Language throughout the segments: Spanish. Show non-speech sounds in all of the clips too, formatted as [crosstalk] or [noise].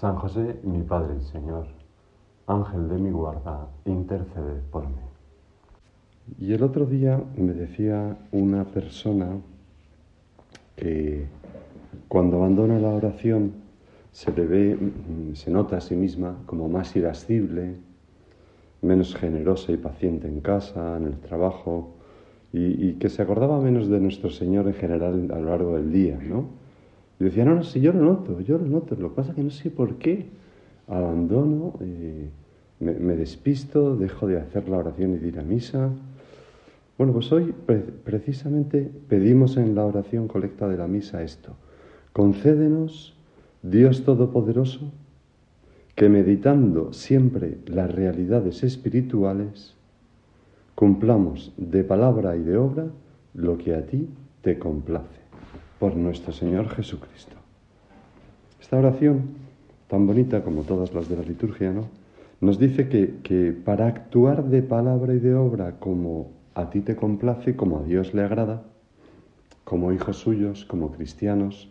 San José, mi Padre y Señor, Ángel de mi guarda, intercede por mí. Y el otro día me decía una persona que cuando abandona la oración se le ve, mm, se nota a sí misma como más irascible, menos generosa y paciente en casa, en el trabajo, y, y, que se acordaba menos de nuestro Señor en general a lo largo del día, ¿no? Y decía, no, no, sí, yo lo noto, yo lo noto. Lo que pasa es que no sé por qué abandono, eh, me, despisto, dejo de hacer la oración y de ir a misa. Bueno, pues hoy precisamente pedimos en la oración colecta de la misa esto. Concédenos, Dios Todopoderoso, que meditando siempre las realidades espirituales, cumplamos de palabra y de obra lo que a ti te complace por nuestro Señor Jesucristo. Esta oración, tan bonita como todas las de la liturgia, ¿no? nos dice que, que para actuar de palabra y de obra como a ti te complace, como a Dios le agrada, como hijos suyos, como cristianos,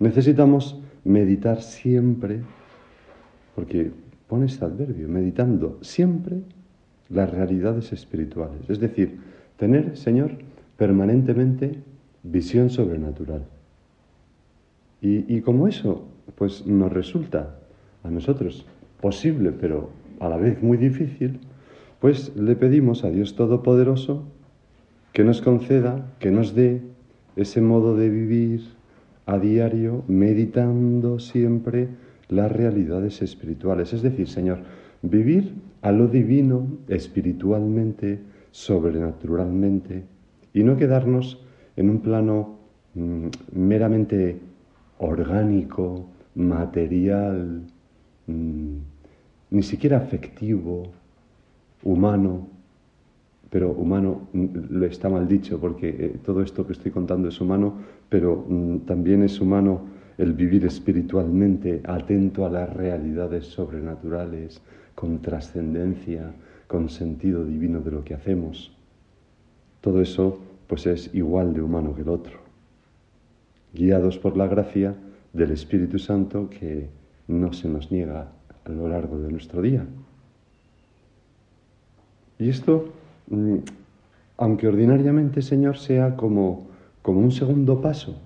necesitamos meditar siempre, porque pone este adverbio, meditando siempre las realidades espirituales. Es decir, tener, Señor, permanentemente visión sobrenatural. Y, como eso, pues nos resulta a nosotros posible, pero a la vez muy difícil, pues le pedimos a Dios Todopoderoso que nos conceda, que nos dé ese modo de vivir a diario, meditando siempre las realidades espirituales. Es decir, Señor, vivir a lo divino, espiritualmente, sobrenaturalmente, y no quedarnos en un plano mm, meramente orgánico, material, mm, ni siquiera afectivo, humano, pero humano mm, lo está mal dicho porque eh, todo esto que estoy contando es humano, pero también es humano el vivir espiritualmente atento a las realidades sobrenaturales, con trascendencia, con sentido divino de lo que hacemos. Todo eso pues es igual de humano que el otro, guiados por la gracia del Espíritu Santo que no se nos niega a lo largo de nuestro día. Y esto, mm, aunque ordinariamente, Señor, sea como, como un segundo paso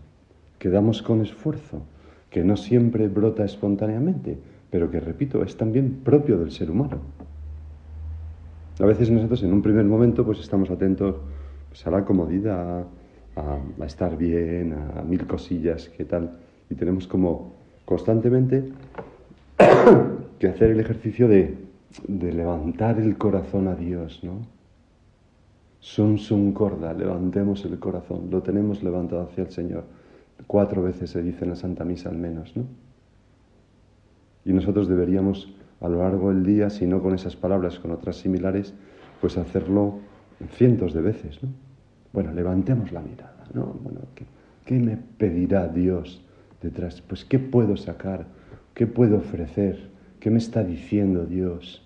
que damos con esfuerzo, que no siempre brota espontáneamente, pero que, repito, es también propio del ser humano. A veces nosotros en un primer momento pues estamos atentos pues, a la comodidad, a, estar bien, a, mil cosillas, ¿qué tal? Y tenemos como constantemente [coughs] que hacer el ejercicio de, levantar el corazón a Dios, ¿no? Sum sum corda, levantemos el corazón, lo tenemos levantado hacia el Señor. Cuatro veces se dice en la Santa Misa al menos, ¿no? Y nosotros deberíamos a lo largo del día, si no con esas palabras, con otras similares, pues hacerlo cientos de veces, ¿no? Bueno, levantemos la mirada, ¿no? Bueno, ¿qué, me pedirá Dios detrás? Pues, ¿qué puedo sacar? ¿Qué puedo ofrecer? ¿Qué me está diciendo Dios?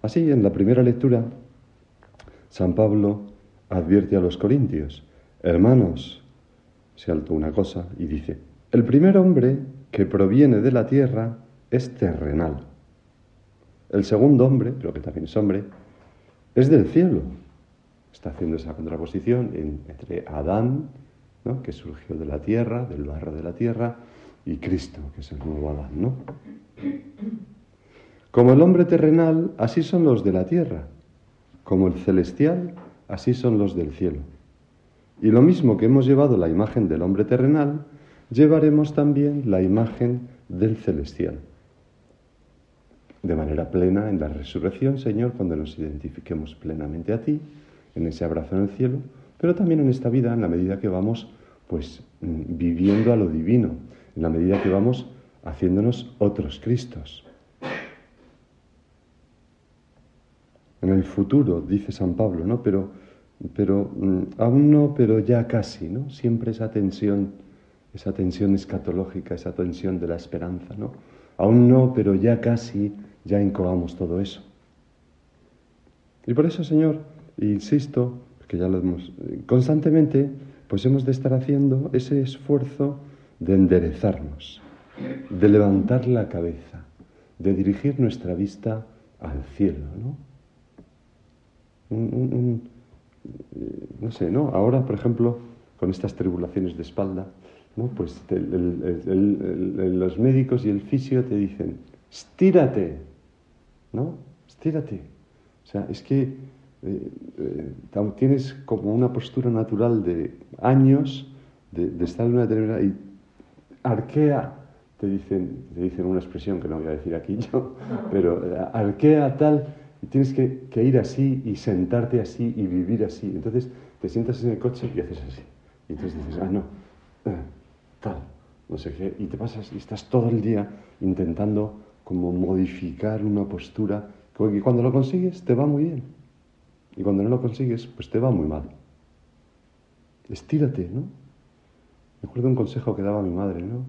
Así, en la primera lectura, San Pablo advierte a los corintios, hermanos, se alto una cosa y dice, el primer hombre que proviene de la tierra es terrenal. El segundo hombre, pero que también es hombre, es del cielo. Está haciendo esa contraposición entre Adán ¿no? que surgió de la tierra, del barro de la tierra, y Cristo, que es el nuevo Adán, ¿no? Como el hombre terrenal, así son los de la tierra. Como el celestial, así son los del cielo. Y lo mismo que hemos llevado la imagen del hombre terrenal, llevaremos también la imagen del celestial. De manera plena en la resurrección, Señor, cuando nos identifiquemos plenamente a ti, en ese abrazo en el cielo, pero también en esta vida, en la medida que vamos pues mm, viviendo a lo divino, en la medida que vamos haciéndonos otros Cristos. En el futuro, dice San Pablo, ¿no? Pero, pero mm, aún no, pero ya casi, ¿no? Siempre esa tensión, esa tensión escatológica, esa tensión de la esperanza, ¿no? Aún no, pero ya casi, ya incoamos todo eso. Y por eso, Señor, insisto, que ya lo constantemente, pues hemos de estar haciendo ese esfuerzo de enderezarnos, de levantar la cabeza, de dirigir nuestra vista al cielo, ¿no? no sé, ¿no? Ahora, por ejemplo, con estas tribulaciones de espalda. Pues los médicos y el fisio te dicen, estírate, ¿no? Estírate. O sea, es que eh, eh, tienes como una postura natural de años de, de estar en una determinada y arquea, te dicen, te dicen una expresión que no voy a decir aquí yo, [laughs] pero eh, arquea tal, y tienes que, ir así y sentarte así y vivir así. Entonces te sientas en el coche y haces así. Y entonces dices, ah, no, eh, tal, no sé qué, y te pasas y estás todo el día intentando como modificar una postura que cuando lo consigues te va muy bien. Y cuando no lo consigues, pues te va muy mal. Estírate, ¿no? Me acuerdo un consejo que daba mi madre, ¿no?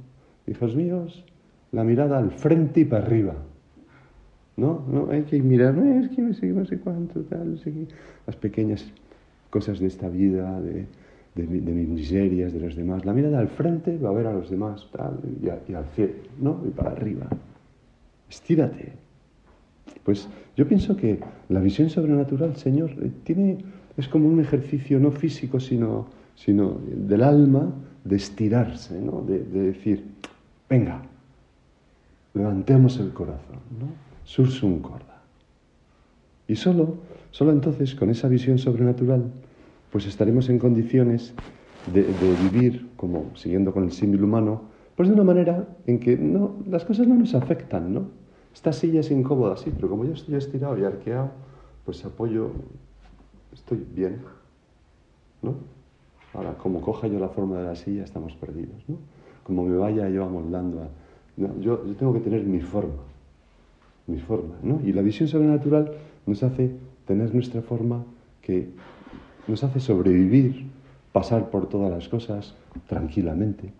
Hijos míos, la mirada al frente y para arriba. ¿No? no hay que mirar, no, es que no sé, no sé cuánto, tal. Las pequeñas cosas de esta vida, de, de, mis miserias, de los demás. La mirada al frente va a ver a los demás, tal, y, al cielo, ¿no? Y para arriba. Estírate. Pues yo pienso que la visión sobrenatural, Señor, eh, tiene, es como un ejercicio no físico, sino, sino del alma, de estirarse, ¿no? de, decir, venga, levantemos el corazón, ¿no? Sursum corda. Y solo, solo entonces, con esa visión sobrenatural, pues estaremos en condiciones de, vivir, como siguiendo con el símbolo humano, pues de una manera en que no, las cosas no nos afectan, ¿no? Esta silla es incómoda, sí, pero como yo estoy estirado y arqueado, pues apoyo, estoy bien, ¿no? Ahora, como coja yo la forma de la silla, estamos perdidos, ¿no? Como me vaya yo amoldando a... yo, yo tengo que tener mi forma, mi forma, ¿no? Y la visión sobrenatural nos hace tener nuestra forma que nos hace sobrevivir, pasar por todas las cosas tranquilamente.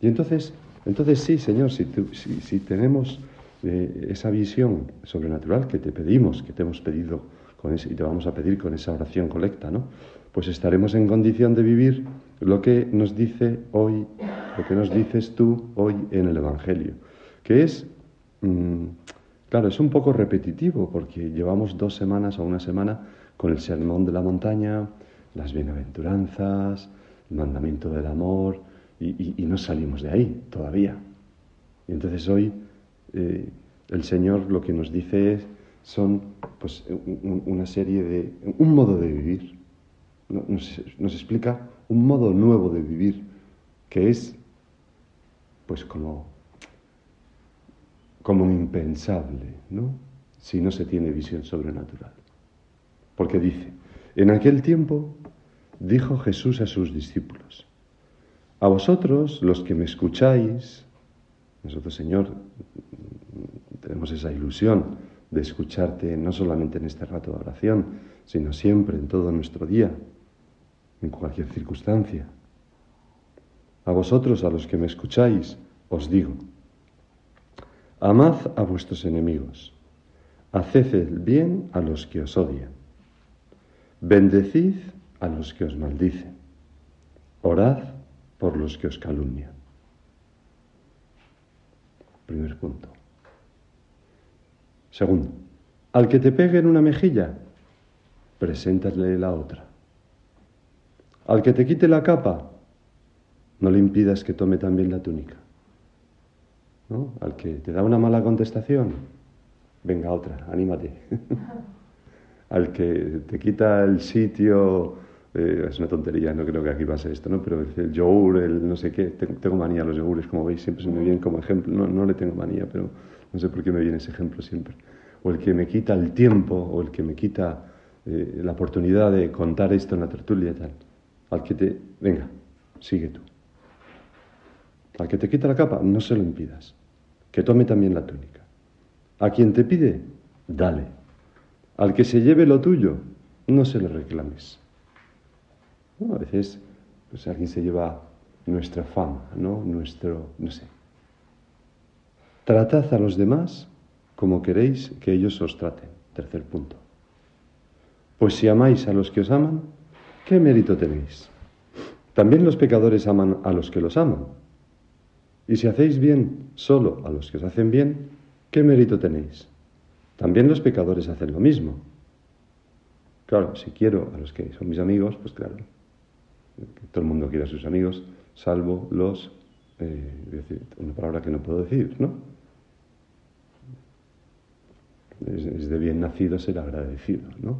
Y entonces, entonces sí, Señor, si, si, tenemos eh, esa visión sobrenatural que te pedimos, que te hemos pedido y te vamos a pedir con esa oración colecta, ¿no? Pues estaremos en condición de vivir lo que nos dice hoy, lo que nos dices tú hoy en el Evangelio, que es, mm, claro, es un poco repetitivo porque llevamos dos semanas o una semana con el sermón de la montaña, las bienaventuranzas, el mandamiento del amor, y, no salimos de ahí todavía. Y entonces hoy eh, el Señor lo que nos dice es, son pues, una serie de, un modo de vivir. Nos, nos, explica un modo nuevo de vivir que es pues como, como impensable, ¿no? Si no se tiene visión sobrenatural. Porque dice, en aquel tiempo dijo Jesús a sus discípulos, a vosotros los que me escucháis, nosotros Señor tenemos esa ilusión, de escucharte no solamente en este rato de oración, sino siempre, en todo nuestro día, en cualquier circunstancia. A vosotros, a los que me escucháis, os digo, amad a vuestros enemigos, haced el bien a los que os odian, bendecid a los que os maldicen, orad por los que os calumnian. Primer punto. Segundo, al que te pegue en una mejilla, preséntale la otra. Al que te quite la capa, no le impidas que tome también la túnica. ¿No? Al que te da una mala contestación, venga otra, anímate. [laughs] Al que te quita el sitio, eh, es una tontería, no creo que aquí pase esto, ¿no? Pero el yogur, el no sé qué, tengo manía a los yogures, como veis, siempre se me vienen como ejemplo, no, no le tengo manía, pero no sé por qué me viene ese ejemplo siempre. O el que me quita el tiempo, o el que me quita eh, la oportunidad de contar esto en la tertulia y tal. Al que te, venga, sigue tú. Al que te quita la capa, no se lo impidas. Que tome también la túnica. A quien te pide, dale. Al que se lleve lo tuyo, no se le reclames. A veces, pues alguien se lleva nuestra fama, ¿no? Nuestro, no sé. Tratad a los demás como queréis que ellos os traten. Tercer punto. Pues si amáis a los que os aman, ¿qué mérito tenéis? También los pecadores aman a los que los aman. Y si hacéis bien solo a los que os hacen bien, ¿qué mérito tenéis? También los pecadores hacen lo mismo. Claro, si quiero a los que son mis amigos, pues claro, todo el mundo quiere a sus amigos, salvo los, eh, decir, una palabra que no puedo decir, ¿no? Es, de bien nacido ser agradecido, ¿no?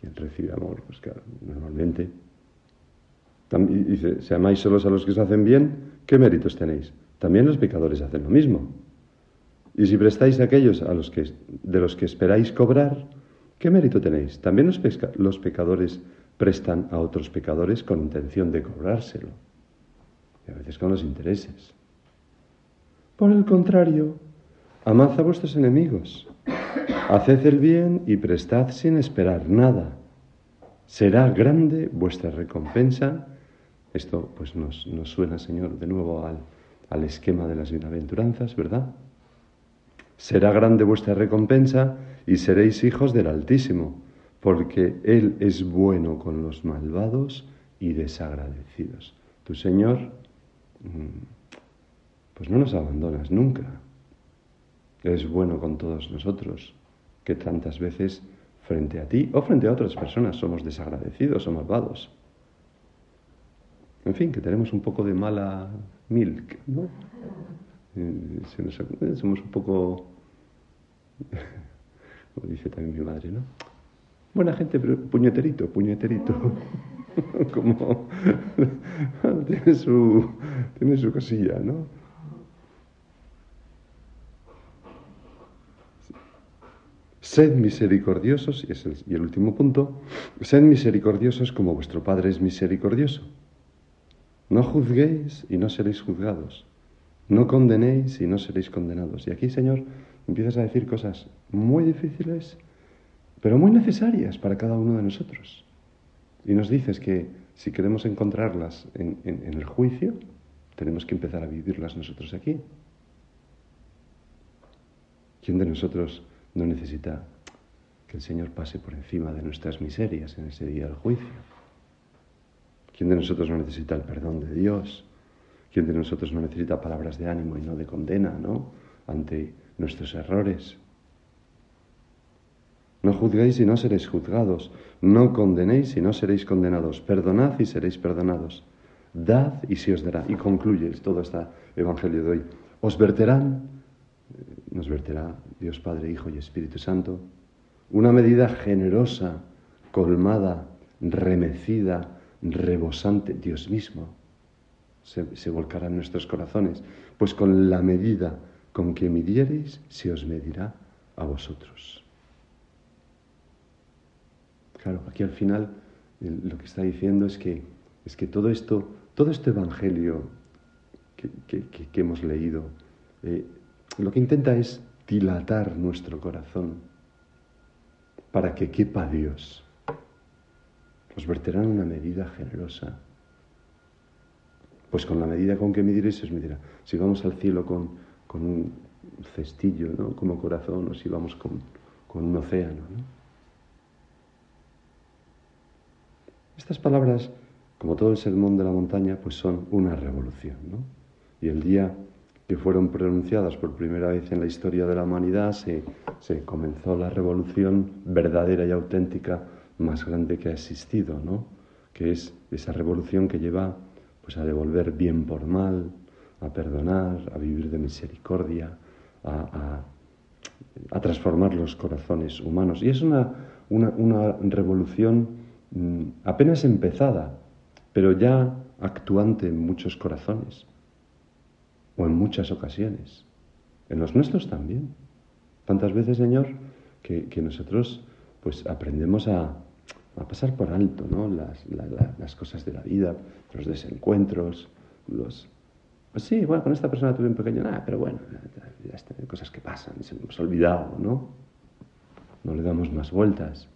Quien recibe amor, pues claro, normalmente. dice, si amáis solos a los que os hacen bien, ¿qué méritos tenéis? También los pecadores hacen lo mismo. Y si prestáis a aquellos a los que, de los que esperáis cobrar, ¿qué mérito tenéis? También los, los pecadores prestan a otros pecadores con intención de cobrárselo. Y a veces con los intereses. Por el contrario, Amad a vuestros enemigos, haced el bien y prestad sin esperar nada. Será grande vuestra recompensa. Esto pues nos, suena, Señor, de nuevo al, al esquema de las bienaventuranzas, ¿verdad? Será grande vuestra recompensa y seréis hijos del Altísimo, porque Él es bueno con los malvados y desagradecidos. Tu Señor, mm, pues no nos abandonas nunca es bueno con todos nosotros, que tantas veces frente a ti o frente a otras personas somos desagradecidos o malvados. En fin, que tenemos un poco de mala milk, ¿no? Eh, somos un poco, [laughs] como dice también mi madre, ¿no? Buena gente, pero puñeterito, puñeterito. [laughs] como [laughs] tiene su, tiene su cosilla, ¿no? Sed misericordiosos, y, es el, y el último punto, sed misericordiosos como vuestro Padre es misericordioso. No juzguéis y no seréis juzgados. No condenéis y no seréis condenados. Y aquí, Señor, empiezas a decir cosas muy difíciles, pero muy necesarias para cada uno de nosotros. Y nos dices que si queremos encontrarlas en, el juicio, tenemos que empezar a vivirlas nosotros aquí. ¿Quién de nosotros no necesita que el Señor pase por encima de nuestras miserias en ese día del juicio. ¿Quién de nosotros no necesita el perdón de Dios? ¿Quién de nosotros no necesita palabras de ánimo y no de condena, ¿no? Ante nuestros errores. No juzguéis y no seréis juzgados. No condenéis y no seréis condenados. Perdonad y seréis perdonados. Dad y se os dará. Y concluye todo este evangelio de hoy. Os verterán nos verterá Dios Padre, Hijo y Espíritu Santo, una medida generosa, colmada, remecida, rebosante, Dios mismo, se, volcará en nuestros corazones, pues con la medida con que midiereis, se os medirá a vosotros. Claro, aquí al final lo que está diciendo es que, es que todo esto, todo este evangelio que, hemos leído, eh, lo que intenta es dilatar nuestro corazón para que quepa Dios. Os verterán una medida generosa. Pues con la medida con que midiréis, os medirá. Si vamos al cielo con, un cestillo, ¿no? Como corazón, o si vamos con, con un océano, Estas palabras, como todo el sermón de la montaña, pues son una revolución, ¿no? Y el día que fueron pronunciadas por primera vez en la historia de la humanidad, se, comenzó la revolución verdadera y auténtica más grande que ha existido, ¿no? que es esa revolución que lleva pues a devolver bien por mal, a perdonar, a vivir de misericordia, a, transformar los corazones humanos. Y es una, una, revolución mm, apenas empezada, pero ya actuante en muchos corazones, o en muchas ocasiones, en los nuestros también. ¿Cuántas veces, Señor, que, nosotros pues aprendemos a, pasar por alto ¿no? las, las, cosas de la vida, los desencuentros, los... Pues sí, bueno, con esta persona tuve un pequeño nada, pero bueno, cosas que pasan, se nos hemos olvidado, ¿no? No le damos más vueltas.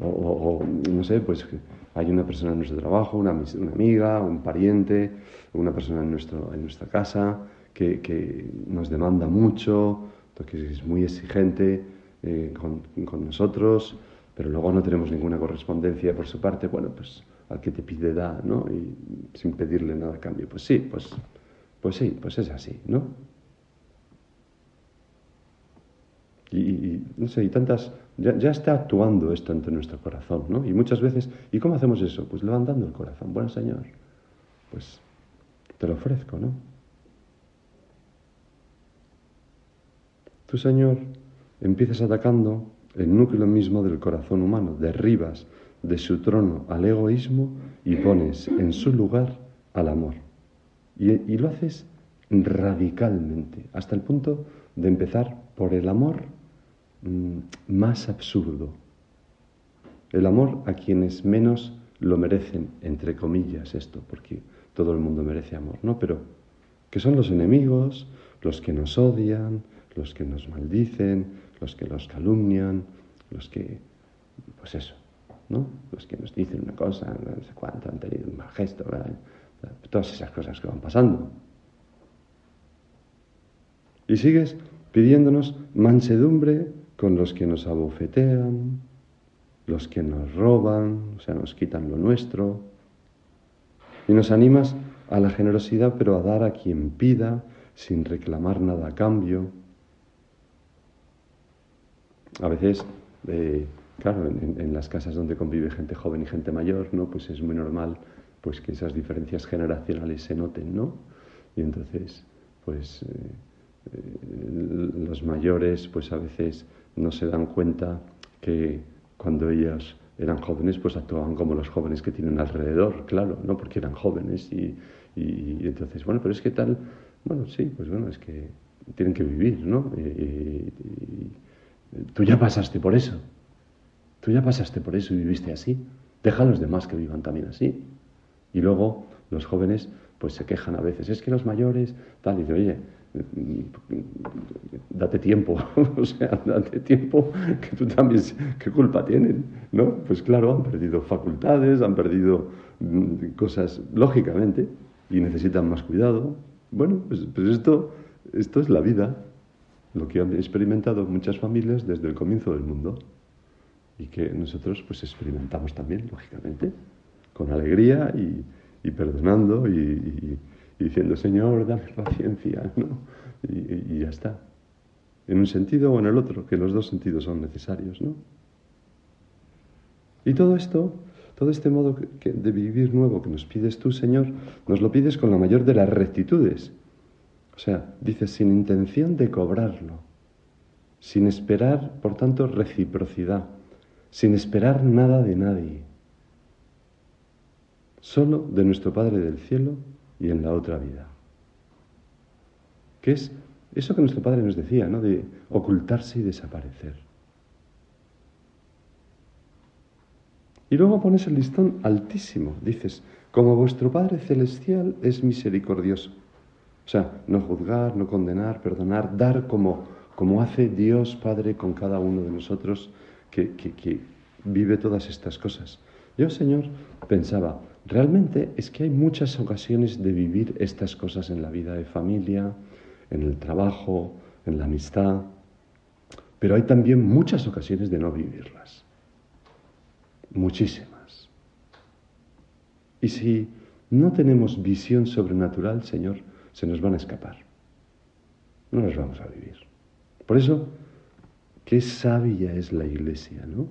O, no sé, pues hay una persona en nuestro trabajo, una, amiga, un pariente, una persona en, nuestro, en nuestra casa que, nos demanda mucho, que es muy exigente eh, con, con, nosotros, pero luego no tenemos ninguna correspondencia por su parte, bueno, pues al que te pide da, ¿no? Y sin pedirle nada a cambio. Pues sí, pues, pues sí, pues es así, ¿no? Y, no sé, y tantas, ya, está actuando esto ante nuestro corazón, ¿no? Y muchas veces, ¿y cómo hacemos eso? Pues levantando el corazón, bueno Señor, pues te lo ofrezco, ¿no? Tú, Señor, empiezas atacando el núcleo mismo del corazón humano, derribas de su trono al egoísmo y pones en su lugar al amor. Y, lo haces radicalmente, hasta el punto de empezar por el amor más absurdo, el amor a quienes menos lo merecen, entre comillas, esto, porque todo el mundo merece amor, ¿no? Pero que son los enemigos, los que nos odian, los que nos maldicen, los que los calumnian, los que, pues eso, ¿no? Los que nos dicen una cosa, no sé cuánto, han tenido un mal gesto, todas esas cosas que van pasando. Y sigues pidiéndonos mansedumbre con los que nos abofetean, los que nos roban, o sea, nos quitan lo nuestro. Y nos animas a la generosidad, pero a dar a quien pida, sin reclamar nada a cambio. A veces, eh, claro, en, las casas donde convive gente joven y gente mayor, ¿no? Pues es muy normal pues que esas diferencias generacionales se noten, ¿no? Y entonces, pues eh, eh, los mayores, pues a veces no se dan cuenta que cuando ellos eran jóvenes, pues actuaban como los jóvenes que tienen alrededor, claro, ¿no? Porque eran jóvenes y, y, entonces, bueno, pero es que tal, bueno, sí, pues bueno, es que tienen que vivir, ¿no? y, Tú ya pasaste por eso. Tú ya pasaste por eso y viviste así. Deja a los demás que vivan también así. Y luego los jóvenes pues se quejan a veces. Es que los mayores, tal, y dice, oye, date tiempo, [laughs] o sea, date tiempo, que tú también, ¿qué culpa tienen? ¿No? Pues claro, han perdido facultades, han perdido mm, cosas, lógicamente, y necesitan más cuidado. Bueno, pues, pues esto, esto es la vida, lo que han experimentado muchas familias desde el comienzo del mundo y que nosotros pues experimentamos también, lógicamente, con alegría y, perdonando y, diciendo, Señor, dame paciencia, ¿no? Y, ya está. En un sentido o en el otro, que los dos sentidos son necesarios, ¿no? Y todo esto, todo este modo de vivir nuevo que nos pides tú, Señor, nos lo pides con la mayor de las rectitudes, o sea, dice, sin intención de cobrarlo, sin esperar, por tanto, reciprocidad, sin esperar nada de nadie, solo de nuestro Padre del cielo y en la otra vida. Que es eso que nuestro Padre nos decía, ¿no? De ocultarse y desaparecer. Y luego pones el listón altísimo. Dices, como vuestro Padre celestial es misericordioso. O sea, no juzgar, no condenar, perdonar, dar como, como hace Dios Padre con cada uno de nosotros que, que, vive todas estas cosas. Yo, Señor, pensaba, realmente es que hay muchas ocasiones de vivir estas cosas en la vida de familia, en el trabajo, en la amistad, pero hay también muchas ocasiones de no vivirlas. Muchísimas. Y si no tenemos visión sobrenatural, Señor, se nos van a escapar. No las vamos a vivir. Por eso, qué sabia es la iglesia, ¿no?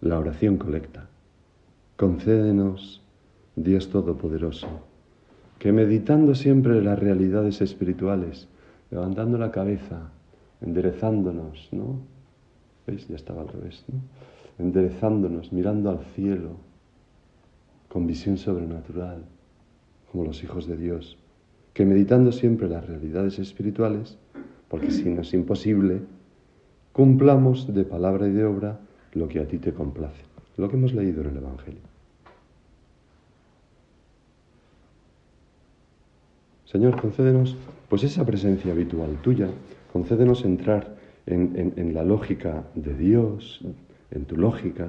La oración colecta. concédenos, Dios Todopoderoso, que meditando siempre las realidades espirituales, levantando la cabeza, enderezándonos, ¿no? ¿Veis? Ya estaba al revés, ¿no? Enderezándonos, mirando al cielo, con visión sobrenatural, como los hijos de Dios, que meditando siempre las realidades espirituales, porque si no es imposible, cumplamos de palabra y de obra lo que a ti te complace, lo que hemos leído en el Evangelio. Señor, concédenos pues esa presencia habitual tuya, concédenos entrar en, en la lógica de Dios, en tu lógica,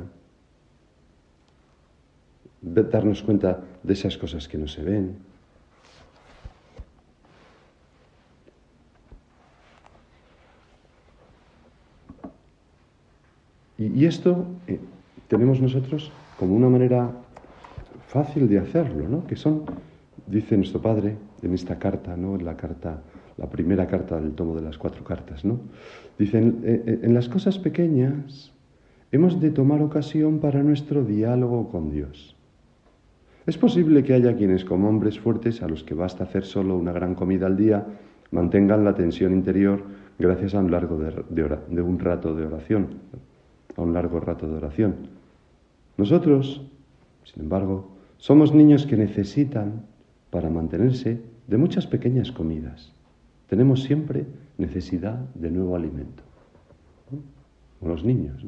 darnos cuenta de esas cosas que no se ven. Y, esto eh, tenemos nosotros como una manera fácil de hacerlo, ¿no? Que son, dice nuestro Padre en esta carta, ¿no? En la carta, la primera carta del tomo de las cuatro cartas, ¿no? Dicen, eh, eh, en las cosas pequeñas hemos de tomar ocasión para nuestro diálogo con Dios. Es posible que haya quienes, como hombres fuertes a los que basta hacer solo una gran comida al día, mantengan la tensión interior gracias a un largo de, un rato de oración, a un largo rato de oración. Nosotros, sin embargo, somos niños que necesitan, para mantenerse, de muchas pequeñas comidas. Tenemos siempre necesidad de nuevo alimento. Como los niños.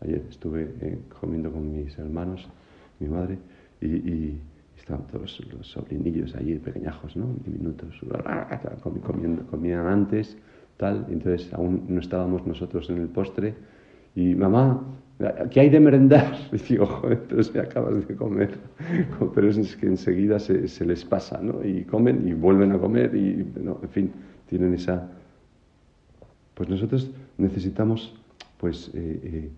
Ayer estuve eh, comiendo con mis hermanos, mi madre, y, estaban todos los sobrinillos allí, pequeñajos, ¿no? Diminutos, comiendo, comían antes, tal, entonces aún no estábamos nosotros en el postre, y mamá, ¿qué hay de merendar? Y [laughs] digo, joder, entonces acabas de comer, [laughs] pero es que enseguida se, se, les pasa, ¿no? Y comen y vuelven a comer, y, no, en fin, tienen esa... Pues nosotros necesitamos, pues, eh, eh,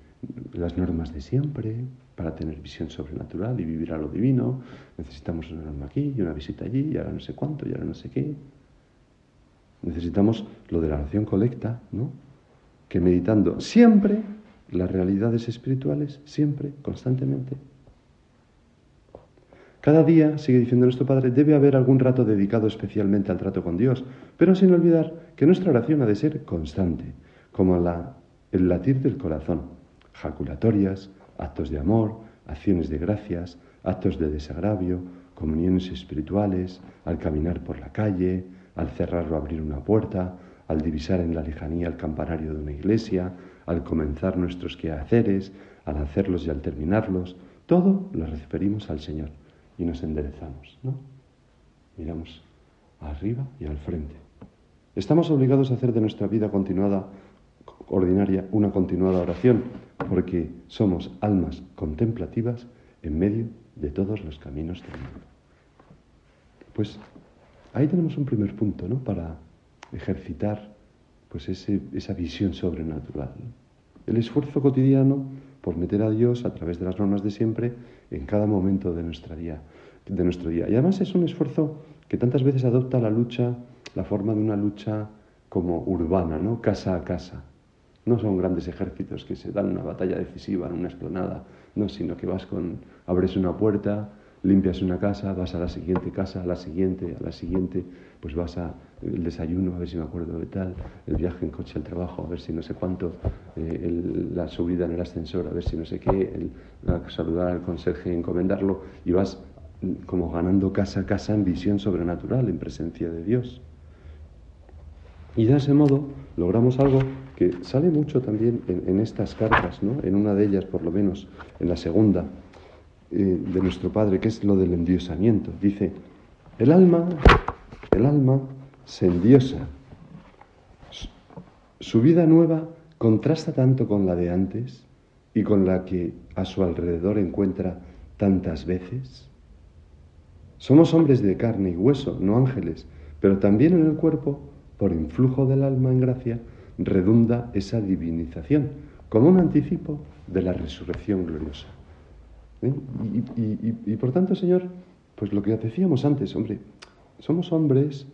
las normas de siempre, para tener visión sobrenatural y vivir a lo divino. Necesitamos una norma aquí y una visita allí y ahora no sé cuánto y ahora no sé qué. Necesitamos lo de la oración colecta, ¿no? Que meditando siempre las realidades espirituales, siempre, constantemente. Cada día, sigue diciendo nuestro Padre, debe haber algún rato dedicado especialmente al trato con Dios, pero sin olvidar que nuestra oración ha de ser constante, como la, el latir del corazón, jaculatorias, actos de amor, acciones de gracias, actos de desagravio, comuniones espirituales, al caminar por la calle, al cerrar o abrir una puerta, al divisar en la lejanía el campanario de una iglesia, al comenzar nuestros quehaceres, al hacerlos y al terminarlos, todo lo referimos al Señor y nos enderezamos, ¿no? Miramos arriba y al frente. Estamos obligados a hacer de nuestra vida continuada ordinaria una continuada oración, porque somos almas contemplativas en medio de todos los caminos del mundo. Pues ahí tenemos un primer punto, ¿no? Para ejercitar pues esa visión sobrenatural. El esfuerzo cotidiano por meter a Dios a través de las normas de siempre en cada momento de, nuestra día, de nuestro día. Y además es un esfuerzo que tantas veces adopta la lucha, la forma de una lucha como urbana, ¿no? Casa a casa. No son grandes ejércitos que se dan una batalla decisiva en una esplanada, no, sino que vas con, abres una puerta, limpias una casa, vas a la siguiente casa, a la siguiente, a la siguiente, pues vas a el desayuno, a ver si me acuerdo de tal, el viaje en coche al trabajo, a ver si no sé cuánto, eh, la subida en el ascensor, a ver si no sé qué, el, saludar al conserje y encomendarlo, y vas como ganando casa a casa en visión sobrenatural, en presencia de Dios. Y de ese modo logramos algo que sale mucho también en, estas cartas, ¿no? en una de ellas por lo menos, en la segunda eh, de nuestro Padre, que es lo del endiosamiento. Dice, el alma, el alma se endiosa. Su vida nueva contrasta tanto con la de antes y con la que a su alrededor encuentra tantas veces. Somos hombres de carne y hueso, no ángeles, pero también en el cuerpo, por influjo del alma en gracia, redunda esa divinización, como un anticipo de la resurrección gloriosa. ¿Eh? Y, por tanto, Señor, pues lo que decíamos antes, hombre, somos hombres,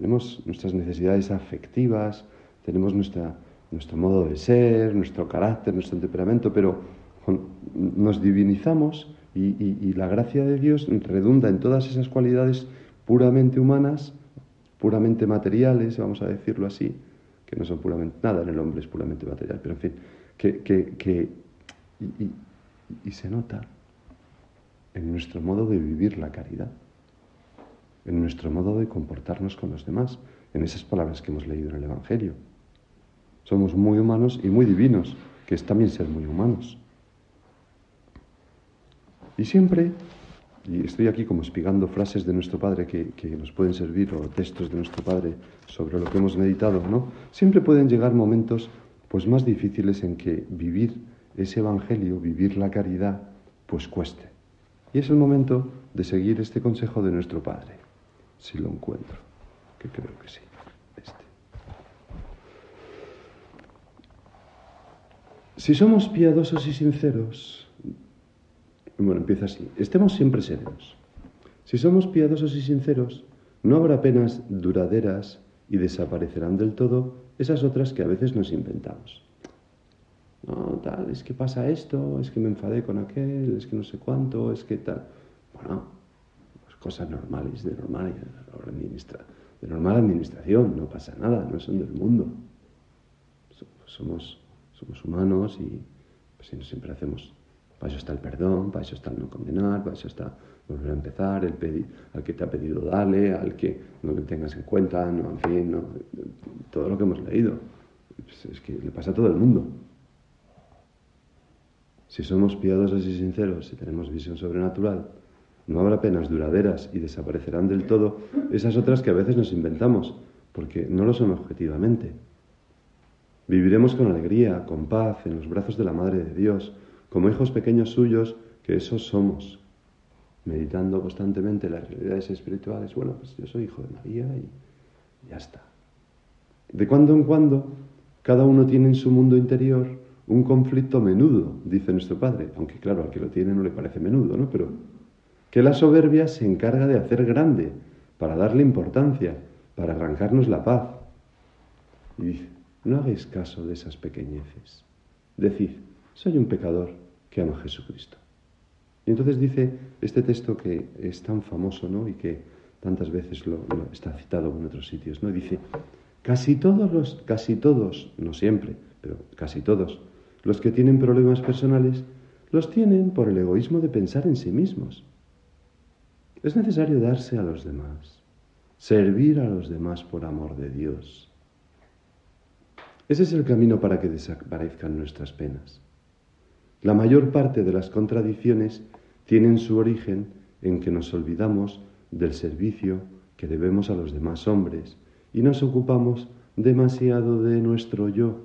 tenemos nuestras necesidades afectivas, tenemos nuestra, nuestro modo de ser, nuestro carácter, nuestro temperamento, pero nos divinizamos y, la gracia de Dios redunda en todas esas cualidades puramente humanas, puramente materiales, vamos a decirlo así, que no son puramente, nada en el hombre es puramente material, pero en fin, que, y se nota en nuestro modo de vivir la caridad, en nuestro modo de comportarnos con los demás, en esas palabras que hemos leído en el Evangelio. Somos muy humanos y muy divinos, que es también ser muy humanos. Y siempre, y estoy aquí como espigando frases de nuestro Padre que, nos pueden servir, o textos de nuestro Padre sobre lo que hemos meditado, ¿no? Siempre pueden llegar momentos pues más difíciles en que vivir ese Evangelio, vivir la caridad, pues cueste. Y es el momento de seguir este consejo de nuestro Padre, si lo encuentro, que creo que sí. Este. Si somos piadosos y sinceros, bueno, empieza así. Estemos siempre serios. Si somos piadosos y sinceros, no habrá penas duraderas y desaparecerán del todo esas otras que a veces nos inventamos. No, tal, es que pasa esto, es que me enfadé con aquel, es que no sé cuánto, es que tal. Bueno, cosas normales, de normal, de normal administración, no pasa nada, no son del mundo. Somos, somos humanos y pues, siempre hacemos para eso está el perdón, para eso está el no condenar, para eso está volver a empezar, el al que te ha pedido dale, al que no le tengas en cuenta, no, en fin, no, todo lo que hemos leído. Pues es que le pasa a todo el mundo. Si somos piadosos y sinceros, si tenemos visión sobrenatural, no habrá penas duraderas y desaparecerán del todo esas otras que a veces nos inventamos, porque no lo son objetivamente. Viviremos con alegría, con paz, en los brazos de la Madre de Dios, como hijos pequeños suyos, que esos somos, meditando constantemente las realidades espirituales. Bueno, pues yo soy hijo de María y ya está. De cuando en cuando, cada uno tiene en su mundo interior un conflicto menudo, dice nuestro Padre, aunque claro, al que lo tiene no le parece menudo, ¿no? Pero que la soberbia se encarga de hacer grande, para darle importancia, para arrancarnos la paz. Y dice, no hagáis caso de esas pequeñeces. Decid, soy un pecador que ama a Jesucristo. Y entonces dice este texto que es tan famoso ¿no? y que tantas veces lo, está citado en otros sitios. ¿no? Dice, casi todos los, casi todos, no siempre, pero casi todos, los que tienen problemas personales, los tienen por el egoísmo de pensar en sí mismos. Es necesario darse a los demás, servir a los demás por amor de Dios. Ese es el camino para que desaparezcan nuestras penas. La mayor parte de las contradicciones tienen su origen en que nos olvidamos del servicio que debemos a los demás hombres y nos ocupamos demasiado de nuestro yo.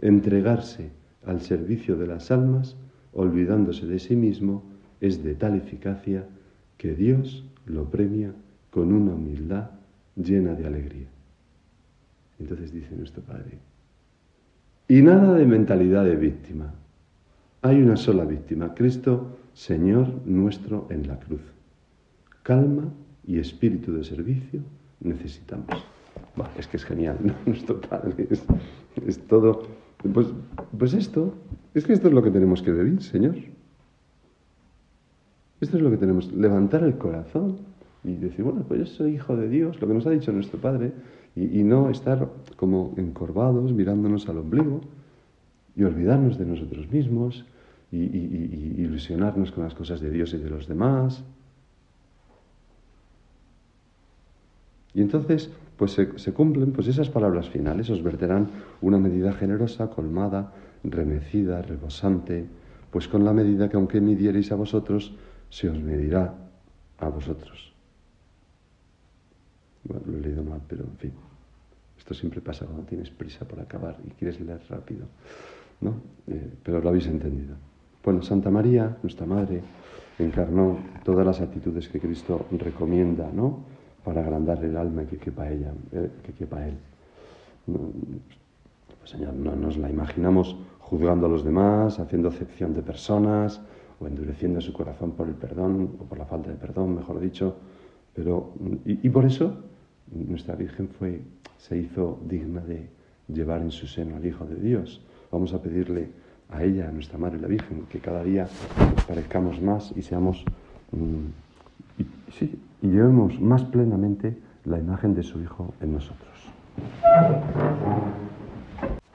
Entregarse al servicio de las almas, olvidándose de sí mismo, es de tal eficacia que Dios lo premia con una humildad llena de alegría. Entonces dice nuestro Padre, y nada de mentalidad de víctima. Hay una sola víctima, Cristo, Señor nuestro en la cruz. Calma y espíritu de servicio necesitamos. es que es genial, [laughs] Nuestro Padre es, todo. Pues, pues esto, es que esto es lo que tenemos que vivir, Señor. Esto es lo que tenemos, levantar el corazón y decir, bueno, pues yo soy hijo de Dios, lo que nos ha dicho nuestro Padre, y, no estar como encorvados mirándonos al ombligo y olvidarnos de nosotros mismos y, ilusionarnos con las cosas de Dios y de los demás. Y entonces, pues se, cumplen pues esas palabras finales, os verterán una medida generosa, colmada, remecida, rebosante, pues con la medida que aunque midiereis a vosotros, se os medirá a vosotros. Bueno, lo he leído mal, pero en fin. Esto siempre pasa cuando tienes prisa por acabar y quieres leer rápido, ¿no? Eh, pero lo habéis entendido. Bueno, Santa María, nuestra Madre, encarnó todas las actitudes que Cristo recomienda, ¿no? Para agrandar el alma que quepa ella, eh, que quepa Él. Pues, Señor, no nos la imaginamos juzgando a los demás, haciendo acepción de personas, o endureciendo su corazón por el perdón, o por la falta de perdón, mejor dicho. Pero, y por eso nuestra Virgen fue se hizo digna de llevar en su seno al Hijo de Dios. Vamos a pedirle a ella, a nuestra Madre la Virgen, que cada día parezcamos más y seamos, mm, sí, y llevemos más plenamente la imagen de su Hijo en nosotros.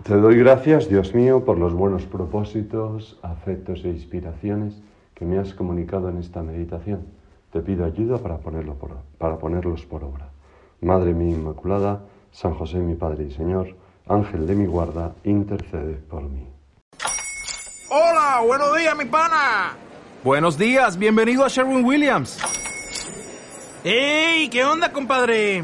Te doy gracias, Dios mío, por los buenos propósitos, afectos e inspiraciones que me has comunicado en esta meditación. Te pido ayuda para, ponerlo por, para ponerlos por obra. Madre mía Inmaculada, San José mi Padre y Señor, Ángel de mi guarda, intercede por mí. Hola, buenos días, mi pana. Buenos días, bienvenido a Sherwin Williams. ¡Ey! ¿Qué onda, compadre?